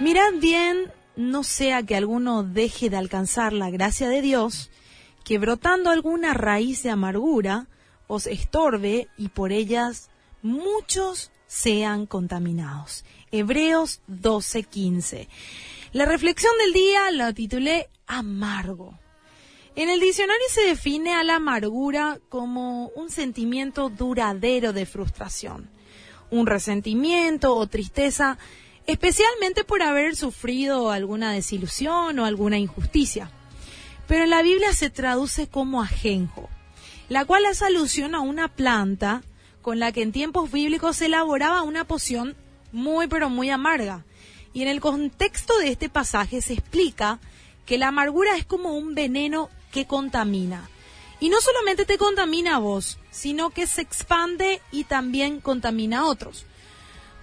Mirad bien, no sea que alguno deje de alcanzar la gracia de Dios, que brotando alguna raíz de amargura os estorbe y por ellas muchos sean contaminados. Hebreos 12:15. La reflexión del día la titulé Amargo. En el diccionario se define a la amargura como un sentimiento duradero de frustración, un resentimiento o tristeza especialmente por haber sufrido alguna desilusión o alguna injusticia. Pero en la Biblia se traduce como ajenjo, la cual hace alusión a una planta con la que en tiempos bíblicos se elaboraba una poción muy pero muy amarga. Y en el contexto de este pasaje se explica que la amargura es como un veneno que contamina. Y no solamente te contamina a vos, sino que se expande y también contamina a otros.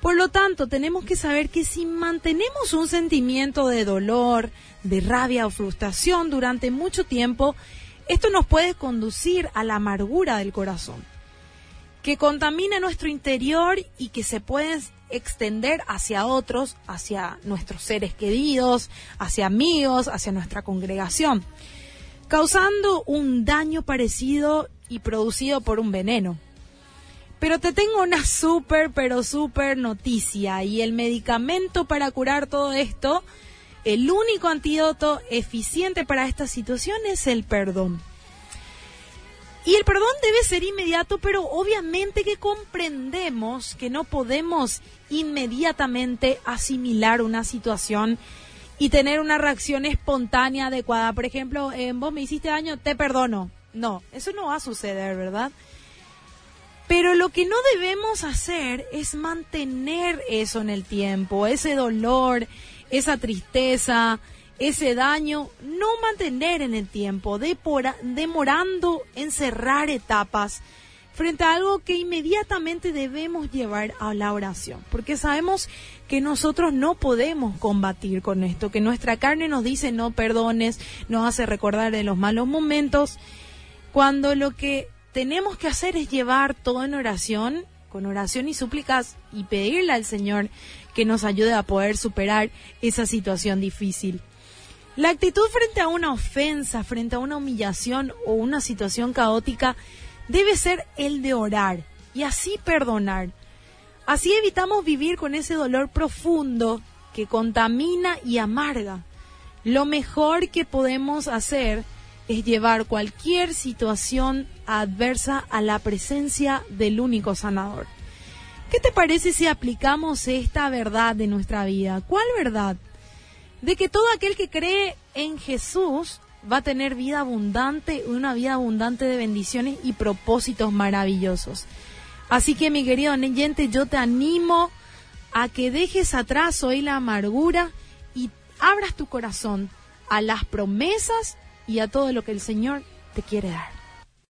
Por lo tanto, tenemos que saber que si mantenemos un sentimiento de dolor, de rabia o frustración durante mucho tiempo, esto nos puede conducir a la amargura del corazón, que contamina nuestro interior y que se puede extender hacia otros, hacia nuestros seres queridos, hacia amigos, hacia nuestra congregación, causando un daño parecido y producido por un veneno. Pero te tengo una súper, pero súper noticia. Y el medicamento para curar todo esto, el único antídoto eficiente para esta situación es el perdón. Y el perdón debe ser inmediato, pero obviamente que comprendemos que no podemos inmediatamente asimilar una situación y tener una reacción espontánea adecuada. Por ejemplo, eh, vos me hiciste daño, te perdono. No, eso no va a suceder, ¿verdad? Pero lo que no debemos hacer es mantener eso en el tiempo, ese dolor, esa tristeza, ese daño, no mantener en el tiempo, demorando en cerrar etapas frente a algo que inmediatamente debemos llevar a la oración, porque sabemos que nosotros no podemos combatir con esto, que nuestra carne nos dice no perdones, nos hace recordar de los malos momentos, cuando lo que tenemos que hacer es llevar todo en oración, con oración y súplicas, y pedirle al Señor que nos ayude a poder superar esa situación difícil. La actitud frente a una ofensa, frente a una humillación o una situación caótica debe ser el de orar y así perdonar. Así evitamos vivir con ese dolor profundo que contamina y amarga. Lo mejor que podemos hacer es llevar cualquier situación adversa a la presencia del único sanador. ¿Qué te parece si aplicamos esta verdad de nuestra vida? ¿Cuál verdad? De que todo aquel que cree en Jesús va a tener vida abundante, una vida abundante de bendiciones y propósitos maravillosos. Así que mi querido Neyente, yo te animo a que dejes atrás hoy la amargura y abras tu corazón a las promesas y a todo lo que el Señor te quiere dar.